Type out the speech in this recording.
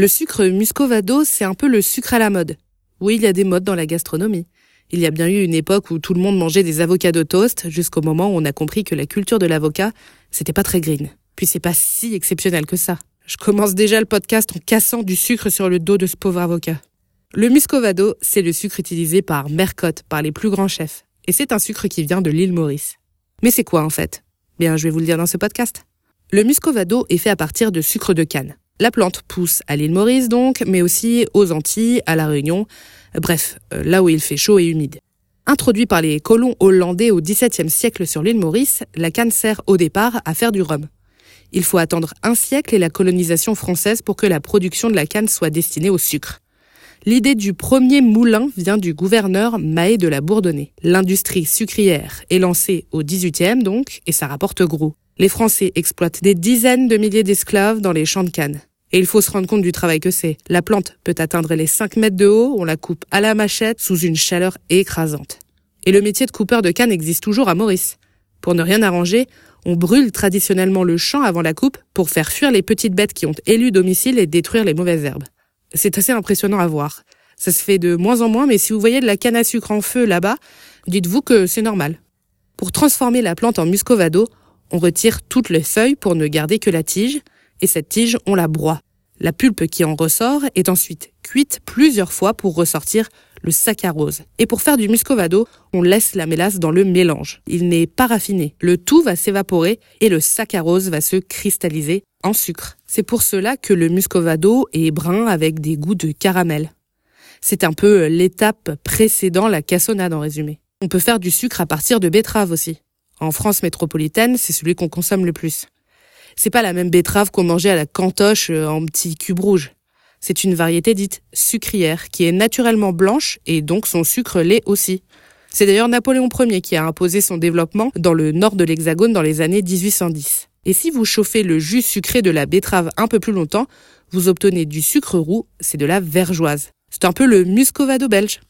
Le sucre muscovado, c'est un peu le sucre à la mode. Oui, il y a des modes dans la gastronomie. Il y a bien eu une époque où tout le monde mangeait des avocats de toast, jusqu'au moment où on a compris que la culture de l'avocat, c'était pas très green. Puis c'est pas si exceptionnel que ça. Je commence déjà le podcast en cassant du sucre sur le dos de ce pauvre avocat. Le muscovado, c'est le sucre utilisé par Mercotte, par les plus grands chefs. Et c'est un sucre qui vient de l'île Maurice. Mais c'est quoi en fait? Bien, je vais vous le dire dans ce podcast. Le muscovado est fait à partir de sucre de canne. La plante pousse à l'île Maurice donc, mais aussi aux Antilles, à La Réunion, bref, euh, là où il fait chaud et humide. Introduit par les colons hollandais au XVIIe siècle sur l'île Maurice, la canne sert au départ à faire du rhum. Il faut attendre un siècle et la colonisation française pour que la production de la canne soit destinée au sucre. L'idée du premier moulin vient du gouverneur Mahé de la Bourdonnais. L'industrie sucrière est lancée au XVIIIe donc, et ça rapporte gros. Les Français exploitent des dizaines de milliers d'esclaves dans les champs de canne. Et il faut se rendre compte du travail que c'est. La plante peut atteindre les 5 mètres de haut, on la coupe à la machette sous une chaleur écrasante. Et le métier de coupeur de canne existe toujours à Maurice. Pour ne rien arranger, on brûle traditionnellement le champ avant la coupe pour faire fuir les petites bêtes qui ont élu domicile et détruire les mauvaises herbes. C'est assez impressionnant à voir. Ça se fait de moins en moins, mais si vous voyez de la canne à sucre en feu là-bas, dites-vous que c'est normal. Pour transformer la plante en muscovado, on retire toutes les feuilles pour ne garder que la tige, et cette tige, on la broie. La pulpe qui en ressort est ensuite cuite plusieurs fois pour ressortir le saccharose. Et pour faire du muscovado, on laisse la mélasse dans le mélange. Il n'est pas raffiné. Le tout va s'évaporer et le saccharose va se cristalliser en sucre. C'est pour cela que le muscovado est brun avec des goûts de caramel. C'est un peu l'étape précédant la cassonade en résumé. On peut faire du sucre à partir de betterave aussi. En France métropolitaine, c'est celui qu'on consomme le plus. C'est pas la même betterave qu'on mangeait à la cantoche euh, en petits cubes rouges. C'est une variété dite sucrière qui est naturellement blanche et donc son sucre l'est aussi. C'est d'ailleurs Napoléon Ier qui a imposé son développement dans le nord de l'Hexagone dans les années 1810. Et si vous chauffez le jus sucré de la betterave un peu plus longtemps, vous obtenez du sucre roux, c'est de la vergeoise. C'est un peu le muscovado belge.